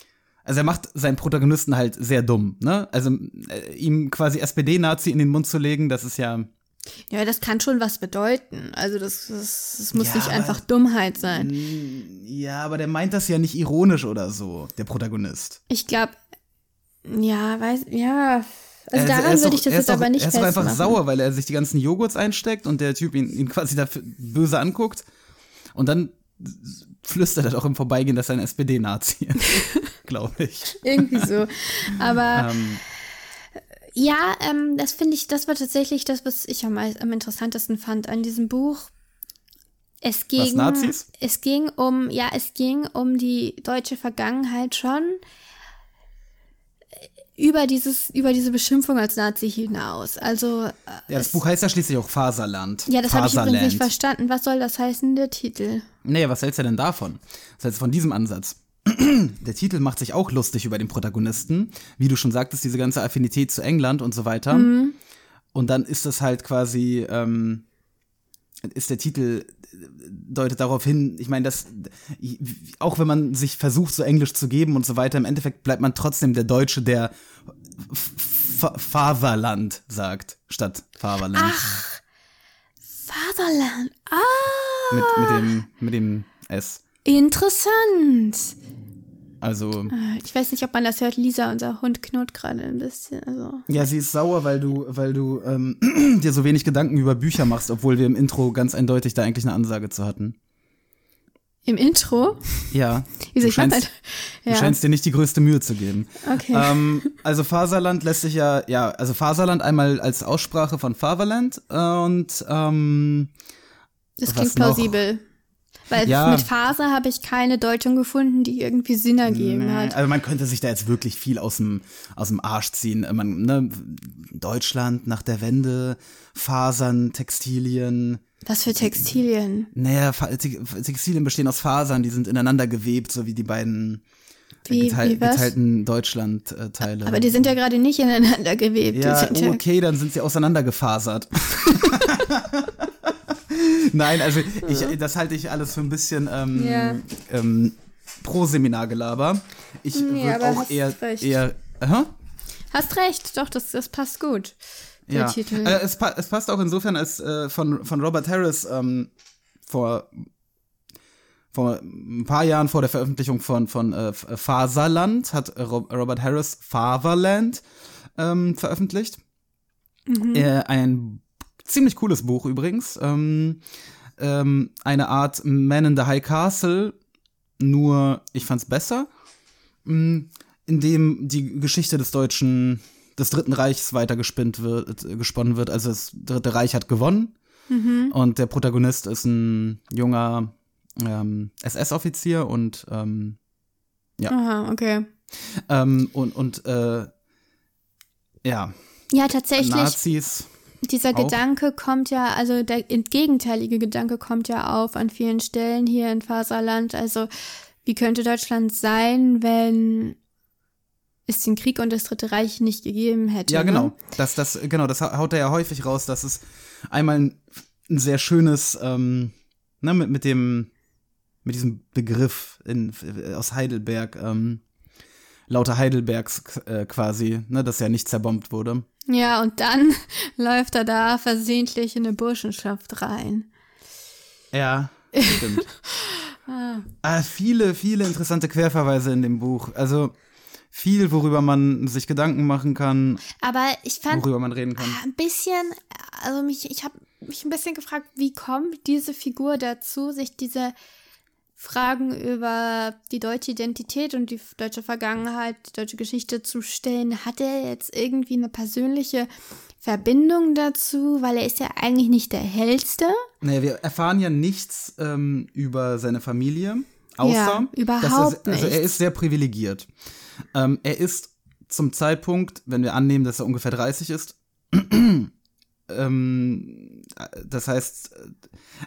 Speaker 3: Also er macht seinen Protagonisten halt sehr dumm, ne? Also äh, ihm quasi SPD-Nazi in den Mund zu legen, das ist ja.
Speaker 4: Ja, das kann schon was bedeuten. Also das, das, das muss
Speaker 3: Ja,
Speaker 4: nicht einfach Dummheit sein.
Speaker 3: Ja, aber der meint das ja nicht ironisch oder so, der Protagonist.
Speaker 4: Ich glaube, ja, weiß, ja. Also daran würde ich das jetzt aber nicht
Speaker 3: Er ist doch einfach
Speaker 4: festmachen.
Speaker 3: sauer, weil er sich die ganzen Joghurts einsteckt und der Typ ihn, ihn quasi dafür böse anguckt. Und dann flüstert er doch im Vorbeigehen, dass er ein SPD-Nazi ist. [laughs] Glaube ich.
Speaker 4: Irgendwie so. Aber [laughs]
Speaker 3: Ähm,
Speaker 4: ja, ähm, das finde ich, das war tatsächlich das, was ich am, am interessantesten fand an diesem Buch. Es ging,
Speaker 3: Nazis?
Speaker 4: es ging um, ja, es ging um die deutsche Vergangenheit schon über dieses, über diese Beschimpfung als Nazi hinaus. Also, äh,
Speaker 3: ja, das Buch heißt ja schließlich auch Faserland.
Speaker 4: ja, das habe ich übrigens nicht verstanden. Was soll das heißen, der Titel?
Speaker 3: Nee, was hältst du denn davon? Was hältst du von diesem Ansatz? [clears throat] Der Titel macht sich auch lustig über den Protagonisten. Wie du schon sagtest, diese ganze Affinität zu England und so weiter.
Speaker 4: Mhm.
Speaker 3: Und dann ist das halt quasi, ähm, ist der Titel äh, deutet darauf hin, ich meine, dass auch wenn man sich versucht, so Englisch zu geben und so weiter, im Endeffekt bleibt man trotzdem der Deutsche, der F- F- Fatherland sagt, statt Fatherland.
Speaker 4: Fatherland. Ah,
Speaker 3: Mit, mit, dem, mit dem S.
Speaker 4: interessant.
Speaker 3: Also.
Speaker 4: Ich weiß nicht, ob man das hört. Lisa, unser Hund, knurrt gerade ein bisschen. Also.
Speaker 3: Ja, sie ist sauer, weil du, weil du ähm, [clears throat] dir so wenig Gedanken über Bücher machst, obwohl wir im Intro ganz eindeutig da eigentlich eine Ansage zu hatten.
Speaker 4: Im Intro?
Speaker 3: Ja.
Speaker 4: Wieso
Speaker 3: du scheinst,
Speaker 4: halt,
Speaker 3: du
Speaker 4: ja.
Speaker 3: scheinst dir nicht die größte Mühe zu geben.
Speaker 4: Okay.
Speaker 3: Ähm, also Faserland lässt sich ja, ja, also Faserland einmal als Aussprache von Fatherland und ähm,
Speaker 4: das klingt
Speaker 3: noch?
Speaker 4: Weil
Speaker 3: Ja.
Speaker 4: mit Faser habe ich keine Deutung gefunden, die irgendwie Sinn ergeben
Speaker 3: Nee,
Speaker 4: hat.
Speaker 3: Also man könnte sich da jetzt wirklich viel aus dem, aus dem Arsch ziehen. Man, ne, Deutschland nach der Wende, Fasern, Textilien.
Speaker 4: Was für Textilien.
Speaker 3: Naja, Textilien bestehen aus Fasern, die sind ineinander gewebt, so wie die beiden
Speaker 4: Wie,
Speaker 3: geteil
Speaker 4: wie
Speaker 3: geteilten Deutschland-Teile.
Speaker 4: Aber die sind ja gerade nicht ineinander gewebt.
Speaker 3: Ja,
Speaker 4: ja,
Speaker 3: okay, dann sind sie auseinandergefasert. [laughs] [laughs] [laughs] Nein, also ich, das halte ich alles für ein bisschen ähm,
Speaker 4: Ja.
Speaker 3: ähm, pro Seminargelaber. Ich
Speaker 4: Nee,
Speaker 3: würde auch
Speaker 4: hast
Speaker 3: eher,
Speaker 4: recht.
Speaker 3: eher Hä?
Speaker 4: Hast recht, doch, das, das passt gut. Der
Speaker 3: ja.
Speaker 4: Titel.
Speaker 3: Äh, es, pa es passt auch insofern, als äh, von, von Robert Harris ähm, vor, vor ein paar Jahren vor der Veröffentlichung von, von äh, F- Faserland hat äh, Rob Robert Harris Fatherland ähm, veröffentlicht. Äh, ein ziemlich cooles Buch übrigens. Ähm, ähm, eine Art Man in the High Castle, nur ich fand's besser. Mm, in dem die Geschichte des deutschen, des Dritten Reichs weitergespinnt wird, äh, gesponnen wird. Also das Dritte Reich hat gewonnen und der Protagonist ist ein junger ähm, SS-Offizier und ähm,
Speaker 4: Aha, okay.
Speaker 3: ähm, und und äh, ja
Speaker 4: Ja, tatsächlich.
Speaker 3: Nazis.
Speaker 4: Dieser
Speaker 3: Auch.
Speaker 4: Gedanke kommt ja, also der gegenteilige Gedanke kommt ja auf an vielen Stellen hier in Faserland. Also, wie könnte Deutschland sein, wenn es den Krieg und das Dritte Reich nicht gegeben hätte?
Speaker 3: Ja,
Speaker 4: ne?
Speaker 3: genau. Das, das, genau, das haut er ja häufig raus, dass es einmal ein, ein sehr schönes, ähm, ne, mit, mit dem, mit diesem Begriff in, aus Heidelberg, ähm, lauter Heidelbergs äh, quasi, ne, das ja nicht zerbombt wurde.
Speaker 4: Ja, und dann [laughs] läuft er da versehentlich in eine Burschenschaft rein.
Speaker 3: Ja. Stimmt. [laughs] ah, viele, viele interessante Querverweise in dem Buch. Also viel, worüber man sich Gedanken machen kann,
Speaker 4: Aber ich fand
Speaker 3: worüber man reden kann.
Speaker 4: ein bisschen, also mich, ich habe mich ein bisschen gefragt, wie kommt diese Figur dazu, sich diese Fragen über die deutsche Identität und die deutsche Vergangenheit, die deutsche Geschichte zu stellen. Hat er jetzt irgendwie eine persönliche Verbindung dazu, weil er ist ja eigentlich nicht der hellste.
Speaker 3: Naja, wir erfahren ja nichts ähm, über seine Familie, außer
Speaker 4: Ja, überhaupt
Speaker 3: er, also er ist sehr privilegiert. Ähm, er ist zum Zeitpunkt, wenn wir annehmen, dass er ungefähr 30 ist, ähm, das heißt,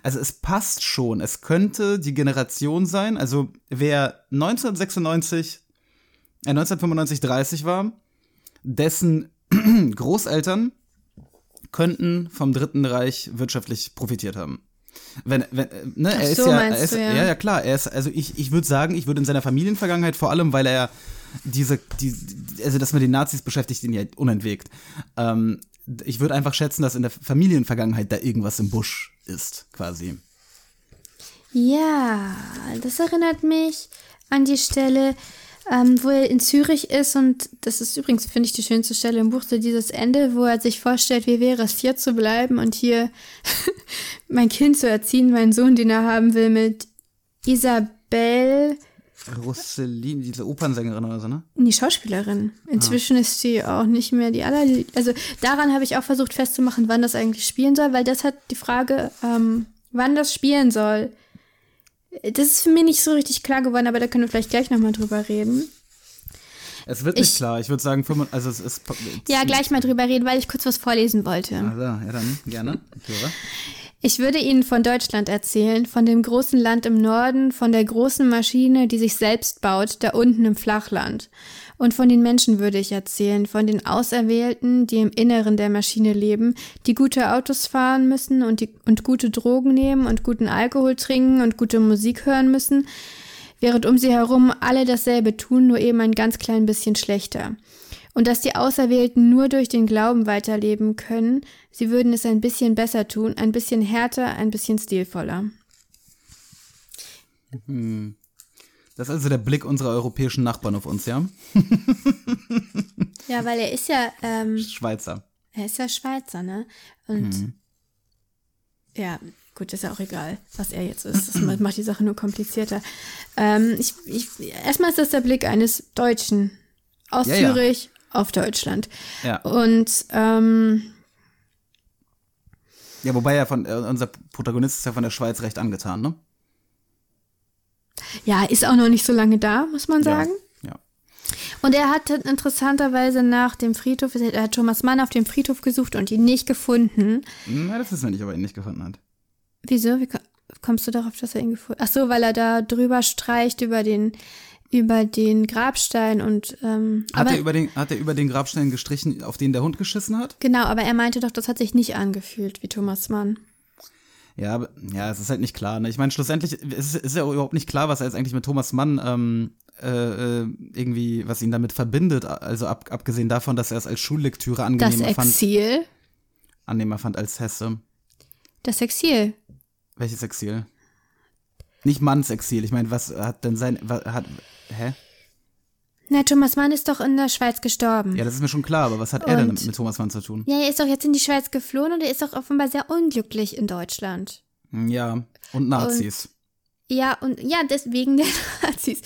Speaker 3: also es passt schon. Es könnte die Generation sein, also wer 1996, äh, 1995 30 war, dessen [clears throat] Großeltern könnten vom Dritten Reich wirtschaftlich profitiert haben. Wenn, wenn, äh, ne,
Speaker 4: Ach
Speaker 3: er ist
Speaker 4: so,
Speaker 3: ja, er ist,
Speaker 4: du, ja.
Speaker 3: ja, ja klar, er ist, also ich, ich würde sagen, ich würde in seiner Familienvergangenheit vor allem, weil er diese, die, also das mit den Nazis beschäftigt ihn ja unentwegt. Ähm, ich würde einfach schätzen, dass in der Familienvergangenheit da irgendwas im Busch ist, quasi.
Speaker 4: Ja, das erinnert mich an die Stelle, ähm, wo er in Zürich ist und das ist übrigens, finde ich, die schönste Stelle im Buch, so dieses Ende, wo er sich vorstellt, wie wäre es, hier zu bleiben und hier [laughs] mein Kind zu erziehen, meinen Sohn, den er haben will, mit Isabel,
Speaker 3: Rossellini, diese Opernsängerin oder so, ne?
Speaker 4: die Schauspielerin. Inzwischen ist sie auch nicht mehr die aller. Also daran habe ich auch versucht festzumachen, wann das eigentlich spielen soll, weil das hat die Frage, ähm, wann das spielen soll. Das ist für mich nicht so richtig klar geworden, aber da können wir vielleicht gleich nochmal drüber reden.
Speaker 3: Es wird nicht
Speaker 4: Ich-
Speaker 3: klar. Ich würde sagen, 25 also es ist.
Speaker 4: Ja, gleich mal drüber reden, weil ich kurz was vorlesen wollte.
Speaker 3: Also, ja, dann gerne. Ich höre.
Speaker 4: Ich würde Ihnen von Deutschland erzählen, von dem großen Land im Norden, von der großen Maschine, die sich selbst baut, da unten im Flachland. Und von den Menschen würde ich erzählen, von den Auserwählten, die im Inneren der Maschine leben, die gute Autos fahren müssen und, die, und gute Drogen nehmen und guten Alkohol trinken und gute Musik hören müssen, während um sie herum alle dasselbe tun, nur eben ein ganz klein bisschen schlechter. Und dass die Auserwählten nur durch den Glauben weiterleben können, sie würden es ein bisschen besser tun, ein bisschen härter, ein bisschen stilvoller.
Speaker 3: Das ist also der Blick unserer europäischen Nachbarn auf uns, ja?
Speaker 4: Ja, weil er ist ja, ähm,
Speaker 3: Schweizer.
Speaker 4: er ist ja Schweizer, ne? Und ja, gut, ist ja auch egal, was er jetzt ist. Das ma- macht die Sache nur komplizierter. Ähm, ich, ich, erstmal ist das der Blick eines Deutschen aus
Speaker 3: Ja, ja.
Speaker 4: Auf Deutschland.
Speaker 3: Ja.
Speaker 4: Und ähm,
Speaker 3: Ja, wobei er von, äh, unser Protagonist ist ja von der Schweiz recht angetan, ne?
Speaker 4: ja, ist auch noch nicht so lange da, muss man sagen.
Speaker 3: Ja. ja.
Speaker 4: Und er hat interessanterweise nach dem Friedhof, er hat Thomas Mann auf dem Friedhof gesucht und ihn nicht gefunden.
Speaker 3: Na, das wissen wir nicht, ob er ihn nicht gefunden hat.
Speaker 4: Wieso? Wie ko- kommst du darauf, dass er ihn gefunden Ach so, weil er da drüber streicht über den, über den Grabstein und, ähm,
Speaker 3: Hat,
Speaker 4: aber,
Speaker 3: er über den, hat er über den Grabstein gestrichen, auf den der Hund geschissen hat?
Speaker 4: genau, aber er meinte doch, das hat sich nicht angefühlt wie Thomas Mann.
Speaker 3: Ja, aber- ja, es ist halt nicht klar. Ne? Ich meine, schlussendlich ist, ist ja überhaupt nicht klar, was er jetzt eigentlich mit Thomas Mann ähm, äh, äh, irgendwie, was ihn damit verbindet. Also ab, abgesehen davon, dass er es als Schullektüre
Speaker 4: Das
Speaker 3: angenehmer fand,
Speaker 4: Exil,
Speaker 3: angenehmer fand als Hesse.
Speaker 4: das Exil.
Speaker 3: Welches Exil? Nicht Manns Exil. Ich meine, was hat denn sein, was, hat, hä?
Speaker 4: Na, Thomas Mann ist doch in der Schweiz gestorben.
Speaker 3: Ja, das ist mir schon klar, aber was hat er denn
Speaker 4: Und-
Speaker 3: mit Thomas Mann zu tun?
Speaker 4: Ja, er ist doch jetzt in die Schweiz geflohen und er ist doch offenbar sehr unglücklich in Deutschland.
Speaker 3: Ja, und Nazis.
Speaker 4: Ja, und ja, deswegen [laughs] der Nazis.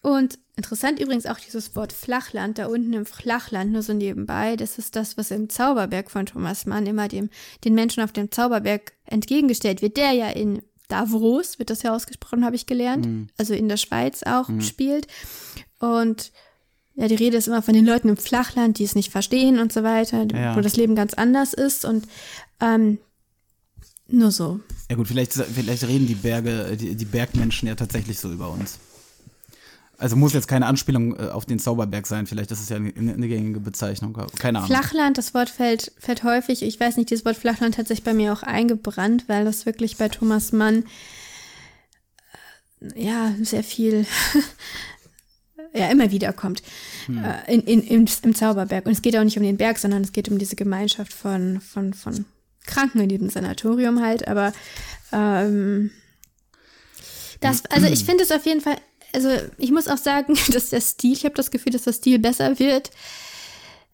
Speaker 4: Und interessant übrigens auch dieses Wort Flachland, da unten im Flachland, nur so nebenbei, das ist das, was im Zauberberg von Thomas Mann immer dem, den Menschen auf dem Zauberberg entgegengestellt wird, der ja in Davros, wird das ja ausgesprochen, habe ich gelernt, also in der Schweiz auch spielt. Und ja, die Rede ist immer von den Leuten im Flachland, die es nicht verstehen und so weiter,
Speaker 3: Ja.
Speaker 4: wo das Leben ganz anders ist und ähm, nur so.
Speaker 3: Ja gut, vielleicht, vielleicht reden die Berge, die, die Bergmenschen ja tatsächlich so über uns. Also muss jetzt keine Anspielung äh, auf den Zauberberg sein, vielleicht ist es ja eine, eine gängige Bezeichnung. Keine Ahnung.
Speaker 4: Flachland, das Wort fällt, fällt häufig. Ich weiß nicht, dieses Wort Flachland hat sich bei mir auch eingebrannt, weil das wirklich bei Thomas Mann äh, ja sehr viel [laughs] ja immer wieder kommt äh, in, in, im, im Zauberberg. Und es geht auch nicht um den Berg, sondern es geht um diese Gemeinschaft von, von, von Kranken in diesem Sanatorium halt. Aber ähm, Das, also ich [clears throat] finde es auf jeden Fall, also ich muss auch sagen, [laughs] dass der Stil, ich habe das Gefühl, dass der Stil besser wird.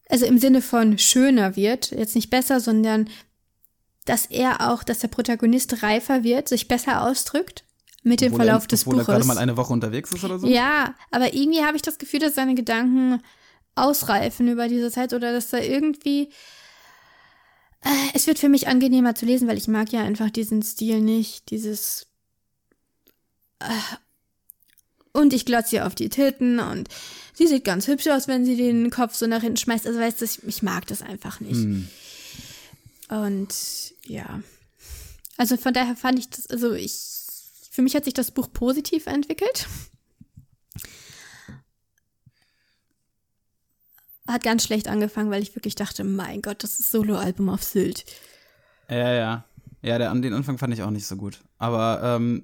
Speaker 4: Also im Sinne von schöner wird. Jetzt nicht besser, sondern dass er auch, dass der Protagonist reifer wird, sich besser ausdrückt mit dem
Speaker 3: Obwohl
Speaker 4: Verlauf
Speaker 3: er,
Speaker 4: des
Speaker 3: obwohl er gerade
Speaker 4: Buches.
Speaker 3: mal eine Woche unterwegs ist oder so?
Speaker 4: Ja, aber irgendwie habe ich das Gefühl, dass seine Gedanken ausreifen über diese Zeit oder dass da irgendwie. Äh, es wird für mich angenehmer zu lesen, weil ich mag ja einfach diesen Stil nicht. Dieses. Äh, und ich glotze ihr auf die Titten und sie sieht ganz hübsch aus, wenn sie den Kopf so nach hinten schmeißt. Also weißt du, ich, ich mag das einfach nicht.
Speaker 3: Hm.
Speaker 4: Und ja. Also von daher fand ich das, also ich, für mich hat sich das Buch positiv entwickelt. Hat ganz schlecht angefangen, weil ich wirklich dachte, mein Gott, das ist Soloalbum auf Sylt.
Speaker 3: Ja, ja. Ja, der, an den Anfang fand ich auch nicht so gut. Aber ähm,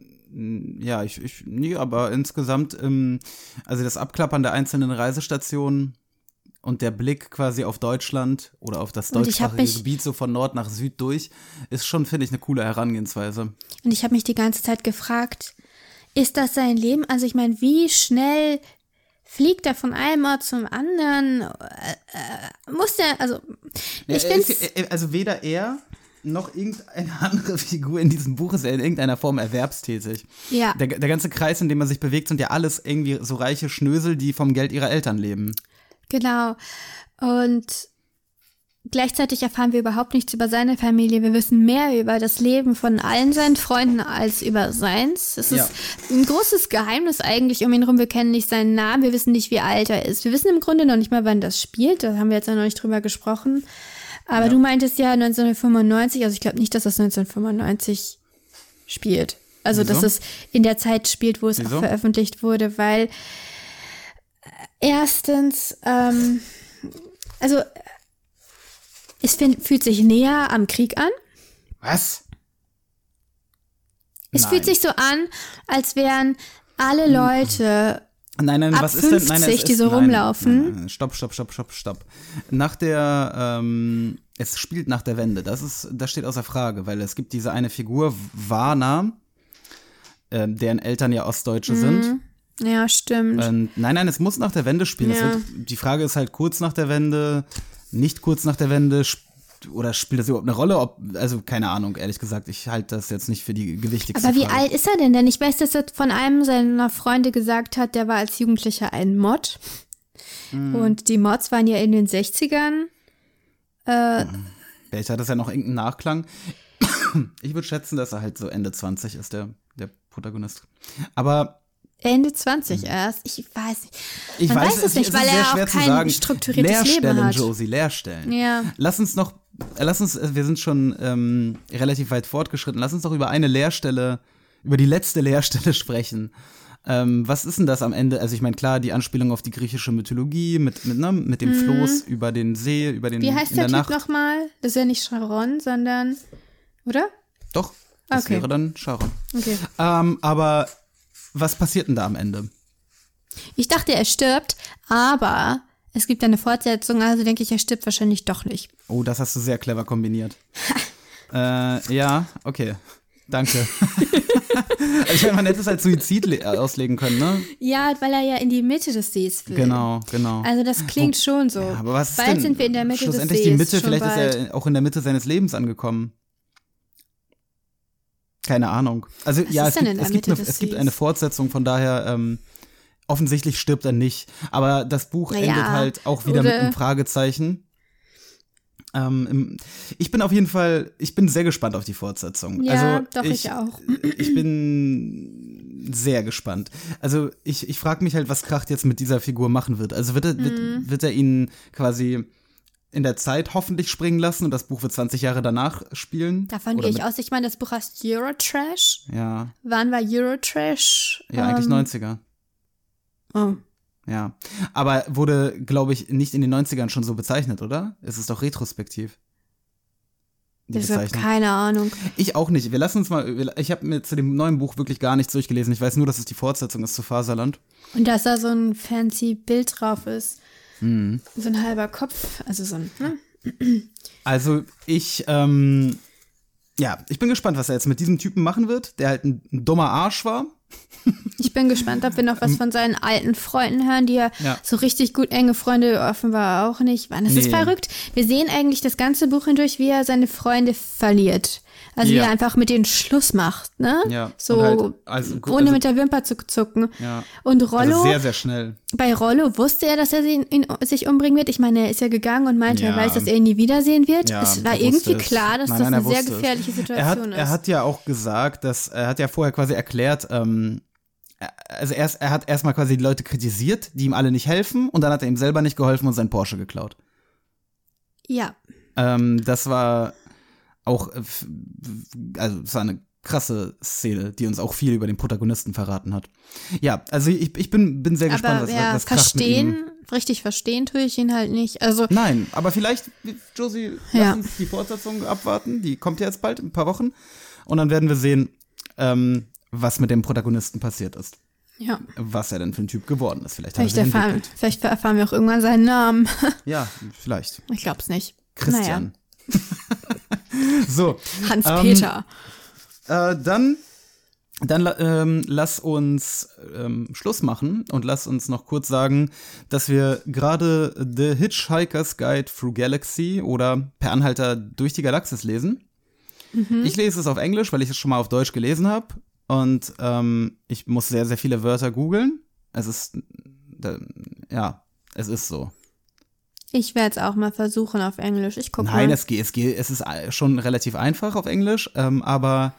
Speaker 3: ja, ich, ich, nee, aber insgesamt, ähm, also das Abklappern der einzelnen Reisestationen und der Blick quasi auf Deutschland oder auf das deutschsprachige Gebiet so von Nord nach Süd durch, ist schon, finde ich, eine coole Herangehensweise.
Speaker 4: Und ich habe mich die ganze Zeit gefragt, ist das sein Leben? Also ich meine, wie schnell fliegt er von einem Ort zum anderen? Äh, äh, muss der, also ich
Speaker 3: Ja,
Speaker 4: finde
Speaker 3: äh, äh, Also weder er noch irgendeine [laughs] andere Figur in diesem Buch ist er in irgendeiner Form erwerbstätig.
Speaker 4: ja.
Speaker 3: Der, der ganze Kreis, in dem er sich bewegt, sind ja alles irgendwie so reiche Schnösel, die vom Geld ihrer Eltern leben.
Speaker 4: Genau. Und gleichzeitig erfahren wir überhaupt nichts über seine Familie. Wir wissen mehr über das Leben von allen seinen Freunden als über seins. Es
Speaker 3: Ja.
Speaker 4: ist ein großes Geheimnis eigentlich um ihn rum. Wir kennen nicht seinen Namen, wir wissen nicht, wie alt er ist. Wir wissen im Grunde noch nicht mal, wann das spielt. Da haben wir jetzt ja noch nicht drüber gesprochen. Aber du meintest ja 1995, also ich glaube nicht, dass das 1995 spielt. Also,
Speaker 3: Wieso?
Speaker 4: dass es in der Zeit spielt, wo es
Speaker 3: Wieso?
Speaker 4: auch veröffentlicht wurde, weil Erstens, ähm, also es fühlt sich näher am Krieg an.
Speaker 3: Was?
Speaker 4: Es
Speaker 3: Nein.
Speaker 4: fühlt sich so an, als wären alle Leute
Speaker 3: Nein, nein,
Speaker 4: Ab
Speaker 3: was ist denn? Nein,
Speaker 4: 50,
Speaker 3: ist,
Speaker 4: die so
Speaker 3: nein,
Speaker 4: rumlaufen.
Speaker 3: Nein, nein, stopp, stopp, stopp, stopp, stopp. Nach der, ähm, es spielt nach der Wende. Das ist, das steht außer Frage, weil es gibt diese eine Figur, Warna, ähm, deren Eltern ja Ostdeutsche sind.
Speaker 4: Ja, stimmt.
Speaker 3: Ähm, nein, nein, es muss nach der Wende spielen.
Speaker 4: Ja.
Speaker 3: wird, die Frage ist halt kurz nach der Wende, nicht kurz nach der Wende, oder spielt das überhaupt eine Rolle? Ob, also keine Ahnung, ehrlich gesagt, ich halte das jetzt nicht für die gewichtigste
Speaker 4: Aber wie
Speaker 3: Frage.
Speaker 4: alt ist er denn? Denn ich weiß, dass er von einem seiner Freunde gesagt hat, der war als Jugendlicher ein Mod.
Speaker 3: Mhm.
Speaker 4: Und die Mods waren ja in den 60ern.
Speaker 3: Vielleicht hat das ja noch irgendeinen Nachklang. Ich würde schätzen, dass er halt so Ende 20 ist, der, der Protagonist. Aber
Speaker 4: Ende 20 erst. Ich weiß nicht.
Speaker 3: ich
Speaker 4: Man
Speaker 3: weiß,
Speaker 4: weiß es nicht, weil er auch kein strukturiertes
Speaker 3: Leerstellen,
Speaker 4: Leben hat.
Speaker 3: Josie, Leerstellen.
Speaker 4: Ja.
Speaker 3: Lass uns noch, äh, lass uns, äh, wir sind schon ähm, relativ weit fortgeschritten. Lass uns doch über eine Leerstelle, über die letzte [laughs] Leerstelle sprechen. Ähm, was ist denn das am Ende? Also ich meine, klar, die Anspielung auf die griechische Mythologie mit, mit, ne, mit dem Floß über den See, über den
Speaker 4: Mhm. Wie heißt
Speaker 3: in
Speaker 4: der,
Speaker 3: der
Speaker 4: Typ nochmal? Das ist ja nicht Sharon, sondern. Oder?
Speaker 3: Doch, das
Speaker 4: Okay.
Speaker 3: wäre dann Sharon.
Speaker 4: Okay.
Speaker 3: Ähm, aber was passiert denn da am Ende?
Speaker 4: Ich dachte, er stirbt, aber es gibt eine Fortsetzung, also denke ich, er stirbt wahrscheinlich doch nicht.
Speaker 3: Oh, das hast du sehr clever kombiniert. [laughs] äh, ja, okay. Danke. [laughs] also ich meine, man hätte es als Suizid le- auslegen können, ne?
Speaker 4: Ja, weil er ja in die Mitte des Sees will.
Speaker 3: Genau, genau.
Speaker 4: Also das klingt schon so.
Speaker 3: Ja, aber was ist
Speaker 4: Bald
Speaker 3: denn
Speaker 4: sind wir in der Mitte des
Speaker 3: schlussendlich
Speaker 4: Sees.
Speaker 3: die Mitte, vielleicht
Speaker 4: bald.
Speaker 3: ist er auch in der Mitte seines Lebens angekommen. Keine Ahnung. Also ja,
Speaker 4: ist
Speaker 3: es
Speaker 4: denn
Speaker 3: gibt,
Speaker 4: in der
Speaker 3: es, gibt
Speaker 4: Mitte
Speaker 3: eine, es gibt eine Fortsetzung, von daher ähm, offensichtlich stirbt er nicht. Aber das Buch
Speaker 4: Naja,
Speaker 3: endet halt auch wieder mit einem Fragezeichen. Ähm, ich bin auf jeden Fall, ich bin sehr gespannt auf die Fortsetzung.
Speaker 4: Ja,
Speaker 3: also
Speaker 4: doch, ich auch.
Speaker 3: Ich bin sehr gespannt. Also ich, ich frage mich halt, was Kracht jetzt mit dieser Figur machen wird. Also wird er,
Speaker 4: Mhm.
Speaker 3: wird, wird er ihn quasi in der Zeit hoffentlich springen lassen und das Buch wird 20 Jahre danach spielen?
Speaker 4: Davon gehe ich aus. Ich meine, das Buch heißt Eurotrash.
Speaker 3: Ja,
Speaker 4: Wann war Eurotrash?
Speaker 3: ja, eigentlich
Speaker 4: Ähm,
Speaker 3: 90er.
Speaker 4: Oh.
Speaker 3: Ja. Aber wurde, glaube ich, nicht in den 90ern schon so bezeichnet, oder? Es ist doch retrospektiv. Die
Speaker 4: Ich habe
Speaker 3: Bezeichnung.
Speaker 4: keine Ahnung.
Speaker 3: Ich auch nicht. Wir lassen uns mal. Ich habe mir zu dem neuen Buch wirklich gar nichts durchgelesen. Ich weiß nur, dass es die Fortsetzung ist zu Faserland.
Speaker 4: Und dass da so ein fancy Bild drauf ist.
Speaker 3: Mhm.
Speaker 4: So ein halber Kopf. Also so ein. Hm?
Speaker 3: Also ich, ähm, ja, ich bin gespannt, was er jetzt mit diesem Typen machen wird, der halt ein, ein dummer Arsch war.
Speaker 4: Ich bin gespannt, ob wir noch was von seinen alten Freunden hören, die ja,
Speaker 3: Ja.
Speaker 4: so richtig gut enge Freunde offenbar auch nicht waren. Das ist
Speaker 3: Nee.
Speaker 4: verrückt. Wir sehen eigentlich das ganze Buch hindurch, wie er seine Freunde verliert. Also wie
Speaker 3: Ja.
Speaker 4: er einfach mit denen Schluss macht, ne?
Speaker 3: Ja,
Speaker 4: So
Speaker 3: halt, also, gu-
Speaker 4: ohne
Speaker 3: also-
Speaker 4: mit der Wimper zu zucken.
Speaker 3: Ja.
Speaker 4: Und Rollo,
Speaker 3: Also sehr, sehr schnell.
Speaker 4: bei Rollo wusste er, dass er ihn, ihn, sich umbringen wird. Ich meine, er ist ja gegangen und meinte, er
Speaker 3: Ja.
Speaker 4: weiß, dass er ihn nie wiedersehen wird.
Speaker 3: Ja,
Speaker 4: es war
Speaker 3: er
Speaker 4: irgendwie
Speaker 3: es.
Speaker 4: klar, dass
Speaker 3: Nein,
Speaker 4: das
Speaker 3: nein, er
Speaker 4: eine sehr
Speaker 3: wusste es.
Speaker 4: gefährliche
Speaker 3: Er
Speaker 4: Situation
Speaker 3: hat,
Speaker 4: ist.
Speaker 3: er hat ja auch gesagt, dass er hat ja vorher quasi erklärt, ähm, er- also erst, er hat erstmal quasi die Leute kritisiert, die ihm alle nicht helfen, und dann hat er ihm selber nicht geholfen und sein Porsche geklaut.
Speaker 4: ja.
Speaker 3: Ähm, das war auch, äh, also es war eine krasse Szene, die uns auch viel über den Protagonisten verraten hat. Ja, also ich, ich bin, bin sehr gespannt,
Speaker 4: Aber
Speaker 3: was,
Speaker 4: ja,
Speaker 3: was
Speaker 4: verstehen, richtig verstehen tue ich ihn halt nicht. Also,
Speaker 3: Nein, aber vielleicht, Josie,
Speaker 4: Ja.
Speaker 3: lass uns die Fortsetzung abwarten. Die kommt ja jetzt bald, in ein paar Wochen. Und dann werden wir sehen, ähm, was mit dem Protagonisten passiert ist.
Speaker 4: ja.
Speaker 3: Was er denn für ein Typ geworden ist. Vielleicht,
Speaker 4: Vielleicht
Speaker 3: er
Speaker 4: erfahren, vielleicht erfahren wir auch irgendwann seinen Namen. [laughs]
Speaker 3: Ja, vielleicht.
Speaker 4: Ich glaub's nicht.
Speaker 3: Christian. [laughs] [laughs] so,
Speaker 4: Hans-Peter.
Speaker 3: äh, dann, dann ähm, lass uns ähm, Schluss machen und lass uns noch kurz sagen, dass wir gerade The Hitchhiker's Guide Through Galaxy oder Per Anhalter durch die Galaxis lesen. Ich lese es auf Englisch, weil ich es schon mal auf Deutsch gelesen habe. Und ähm, ich muss sehr, sehr viele Wörter googeln. Es ist, da, ja, es ist so.
Speaker 4: Ich werde es auch mal versuchen auf Englisch. Ich gucke
Speaker 3: Nein,
Speaker 4: mal.
Speaker 3: es geht, es geht, es ist schon relativ einfach auf Englisch, ähm, aber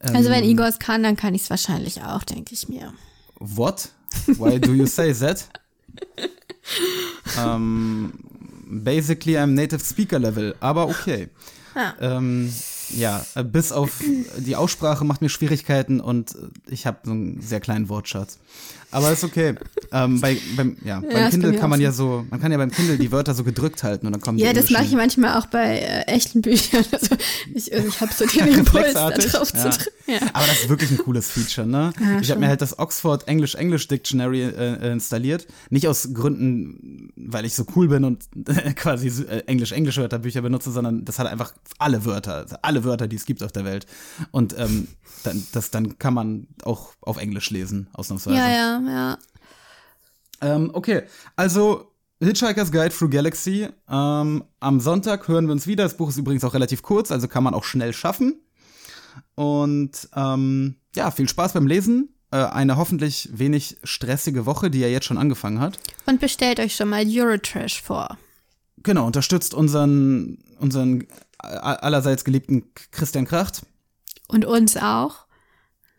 Speaker 4: also wenn Igor es kann, dann kann ich es wahrscheinlich auch, denke ich mir.
Speaker 3: What? Why do you say that? um, [laughs] basically, I'm native speaker level, aber okay.
Speaker 4: Ah.
Speaker 3: Ähm, ja, äh, bis auf die Aussprache macht mir Schwierigkeiten und äh, ich habe so einen sehr kleinen Wortschatz. Aber ist okay. Ähm, bei, beim, ja, beim
Speaker 4: ist bei
Speaker 3: Kindle kann
Speaker 4: auch
Speaker 3: man ja so, man kann ja beim Kindle die Wörter so gedrückt halten und dann kommen die
Speaker 4: Ja, das mache ich manchmal auch bei äh, echten Büchern. [laughs] Also ich, ich habe so den [laughs] Impuls, da drauf
Speaker 3: ja.
Speaker 4: zu drücken. Ja.
Speaker 3: Aber das ist wirklich ein cooles Feature, ne?
Speaker 4: Ja,
Speaker 3: ich habe mir halt das Oxford English English Dictionary äh, äh, installiert. Nicht aus Gründen, weil ich so cool bin und [laughs] quasi äh, Englisch Englisch Wörterbücher benutze, sondern das hat einfach alle Wörter, also alle Wörter, die es gibt auf der Welt. Und ähm, dann, das, dann kann man auch auf Englisch lesen, ausnahmsweise.
Speaker 4: Ja, ja, ja.
Speaker 3: Ähm, okay, also Hitchhiker's Guide Through Galaxy. Ähm, am Sonntag hören wir uns wieder. Das Buch ist übrigens auch relativ kurz, also kann man auch schnell schaffen. Und ähm, ja, viel Spaß beim Lesen. Äh, eine hoffentlich wenig stressige Woche, die ja jetzt schon angefangen hat.
Speaker 4: Und bestellt euch schon mal Eurotrash vor.
Speaker 3: Genau, unterstützt unseren, unseren äh, allerseits geliebten Christian Kracht
Speaker 4: Und uns auch.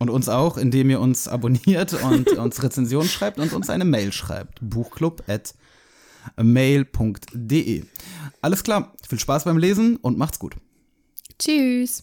Speaker 3: Und uns auch, indem ihr uns abonniert und [laughs] uns Rezensionen schreibt und uns eine Mail schreibt. Buchclub at mail.de. Alles klar, viel Spaß beim Lesen und macht's gut.
Speaker 4: Tschüss.